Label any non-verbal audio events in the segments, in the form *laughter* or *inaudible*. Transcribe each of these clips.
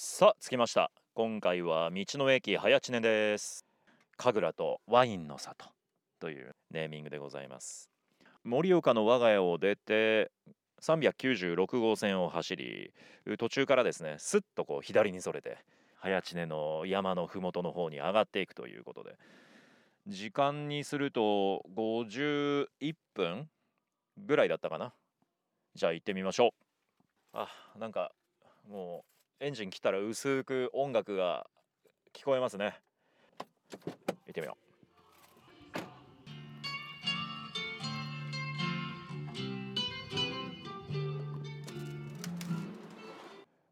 さあ着きました。今回は道の駅早知根です。神楽とワインの里というネーミングでございます。盛岡の我が家を出て396号線を走り途中からですねすっとこう左にそれて早知根の山の麓の方に上がっていくということで。時間にすると51分ぐらいだったかな。じゃあ行ってみましょう。あなんかもうエンジン切ったら薄く音楽が聞こえますね。行ってみよ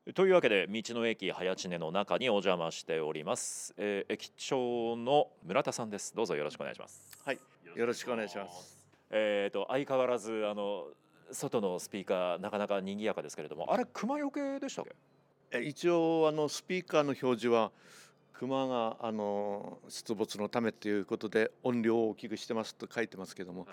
う。というわけで道の駅早知根の中にお邪魔しております、えー駅長の村田さんです。どうぞよろしくお願いします。はい、よろしくお願いします。えー、と相変わらずあの外のスピーカーなかなか賑やかですけれども。あれ熊よけでしたっけ？え一応あのスピーカーの表示は熊があの出没のためということで音量を大きくしてますと書いてますけども、はい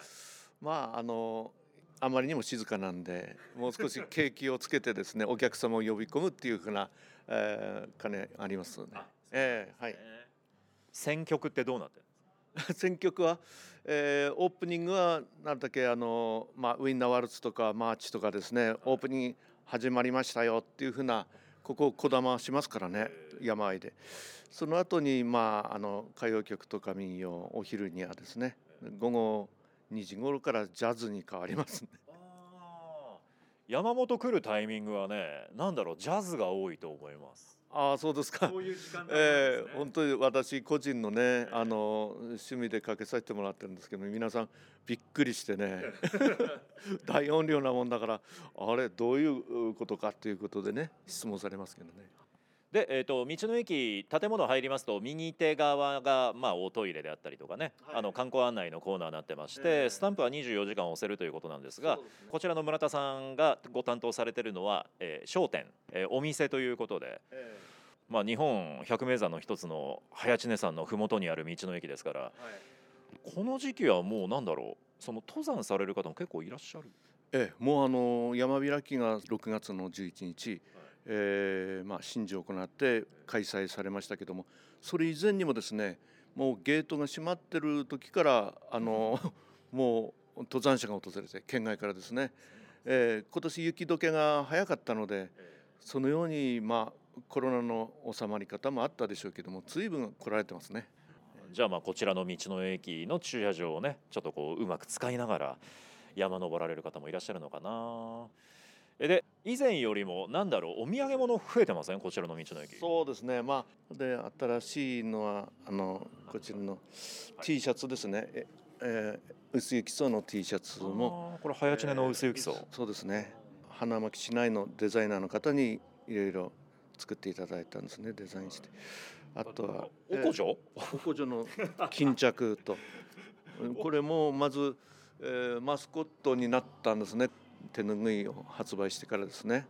まああのあまりにも静かなんでもう少し景気をつけてですねお客様を呼び込むっていうふうな、えー、兼ねありますね。ええはい。選曲ってどうなってる *laughs* 選曲は、えーオープニングはなんだっけあの、まあ、ウィンナーワルツとかマーチとかですねオープニング始まりましたよっていうふうなここ、こだましますからね山あいで。その後にまああの歌謡曲とか民謡お昼にはですね午後2時頃からジャズに変わりますね。山本来るタイミングはね何だろうジャズが多いと思います。ああそうですか。ういう時間ええ本当に私個人のねあの趣味でかけさせてもらってるんですけど皆さんびっくりしてね。*laughs* 大音量なもんだからあれどういうことかということでね質問されますけどね。で、えー、と道の駅建物入りますと右手側が、まあ、おトイレであったりとかね、はい。あの観光案内のコーナーになってまして、ええ。スタンプは24時間押せるということなんですがこちらの村田さんがご担当されてるのは、えー商店、えーお店ということで、えまあ、日本百名山の一つの早知根山の麓にある道の駅ですからえはいこの時期はもうなんだろうその登山される方も結構いらっしゃる？ええもうあの山開きが6月の11日、えーまあ、神事を行って開催されましたけどもそれ以前にもですねもうゲートが閉まってる時からあの *laughs* もう登山者が訪れて県外からですね、えー今年雪解けが早かったのでそのようにまあコロナの収まり方もあったでしょうけども随分来られてますね。じゃあまあこちらの道の駅の駐車場をねちょっとこううまく使いながら山登られる方もいらっしゃるのかな。えで以前よりもなんだろうお土産物増えてません？こちらの道の駅。そうですね。まあで新しいのはあのこちらの T シャツですね、ええー薄雪層の T シャツもこれ早知根の薄雪層、えーそうですね。花巻市内のデザイナーの方にいろいろ作っていただいたんですねデザインして。あとはおこじょ、おこじょの巾着と。*laughs* これもまず、えーマスコットになったんですね。手ぬぐいを発売してからですね。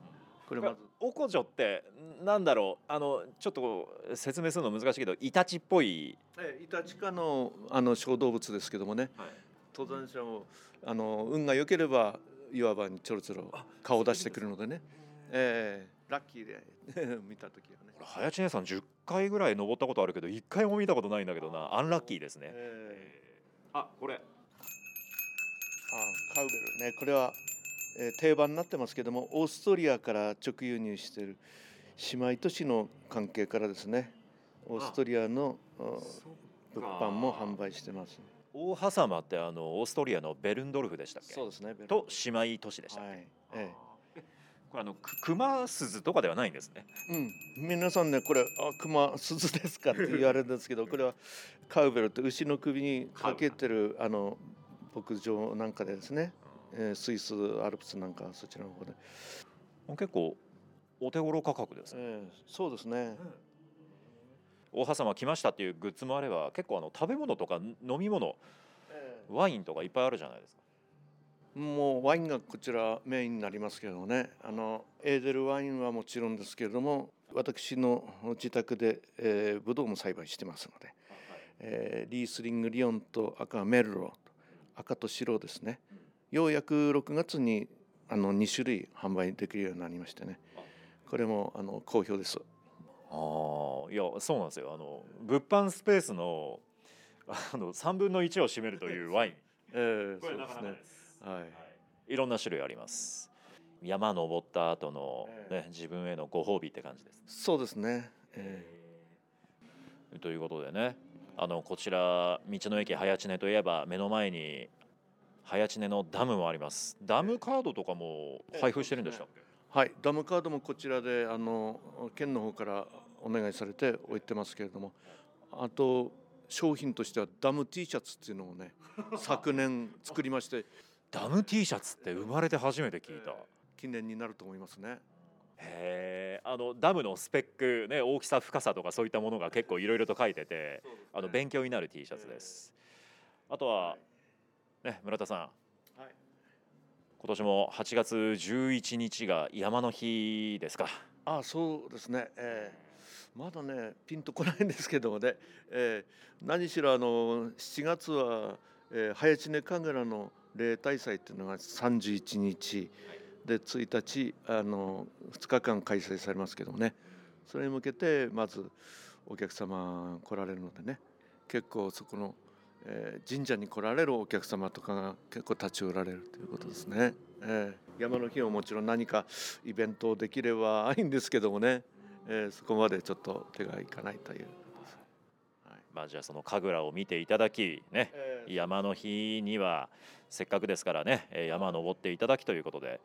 これまず。おこじょってなんだろう？あのちょっと説明するの難しいけどイタチっぽい、えーイタチ科のあの小動物ですけどもね。登山者もあの運が良ければ岩場にちょろちょろ顔を出してくるのでね、えーラッキーで。*laughs* 見た時はね、これ早知根さん10回ぐらい登ったことあるけど1回も見たことないんだけどな。アンラッキーですね、えあこれ。ーあカウベルね。これは、えー定番になってますけどもオーストリアから直輸入している姉妹都市の関係からですね。オーストリアのあ物販も販売してます。大羽様ってあのオーストリアのベルンドルフでしたっけ？そうですね。と姉妹都市でしたっけ、はい。えこれあのく熊鈴とかではないんですね。えうん、皆さんねこれ「あ熊鈴ですか?」って言われるんですけど *laughs* これはカウベルって牛の首にかけてるあの牧場なんかでですね、えースイスアルプスなんかそちらの方で、結構お手頃価格ですね。ええそうですね。大羽様来ましたっていうグッズもあれば結構あの食べ物とか飲み物ワインとかいっぱいあるじゃないですかもうワインがこちらメインになりますけどもね。あのエーデルワインはもちろんですけれども私の自宅で、えー、ブドウも栽培してますので、えーリースリングリオンと赤メルロと赤と白ですね。ようやく6月にあの2種類販売できるようになりましてね。これもあの好評です。ああいやそうなんですよ。あの物販スペースのあの3分の1を占めるというワイン。ええこれなかなかそうですね。ですはい。い。ろんな種類あります。山登った後の、ね、自分へのご褒美って感じですそうですね、えということでねあのこちら道の駅早知根といえば目の前に早知根のダムもあります。ダムカードとかも配布してるんでしたっけ、えはい。ダムカードもこちらであの県の方からお願いされて置いてますけれどもあと商品としてはダム T シャツっていうのをね *laughs* 昨年作りましてダム T シャツって生まれて初めて聞いた、記念になると思いますね。へえあのダムのスペックね大きさ深さとかそういったものが結構いろいろと書いててあの勉強になる T シャツです。あとはね村田さん。はい。今年も8月11日が山の日ですか。あそうですね、えーまだねピンとこないんですけどもね、えー何しろあの7月は、えー、早知根神楽の例大祭っていうのが31日で1日あの2日間開催されますけどもねそれに向けてまずお客様来られるのでね結構そこの、えー神社に来られるお客様とかが結構立ち寄られるということですね。えー山の日ももちろん何かイベントできればいいんですけどもね、えーそこまでちょっと手がいかないという。まあじゃあその神楽を見ていただきねえー山の日にはせっかくですからねえー山登っていただきということで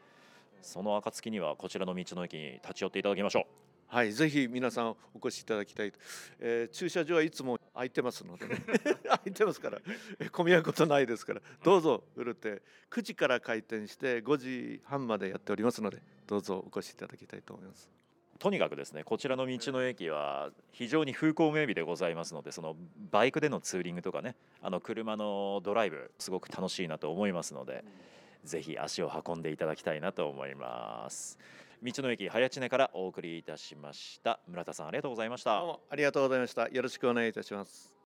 その暁にはこちらの道の駅に立ち寄っていただきましょう。はい、ぜひ皆さんお越しいただきたいと、えー駐車場はいつも空いてますのでね。*laughs* 空いてますから。えー混み合うことないですから。どうぞふるって9時から開店して5時半までやっておりますのでどうぞお越しいただきたいと思います。とにかくですねこちらの道の駅は非常に風光明媚でございますのでそのバイクでのツーリングとかねあの車のドライブすごく楽しいなと思いますのでぜひ足を運んでいただきたいなと思います道の駅早知根からお送りいたしました村田さんありがとうございましたどうもありがとうございました。よろしくお願いいたします。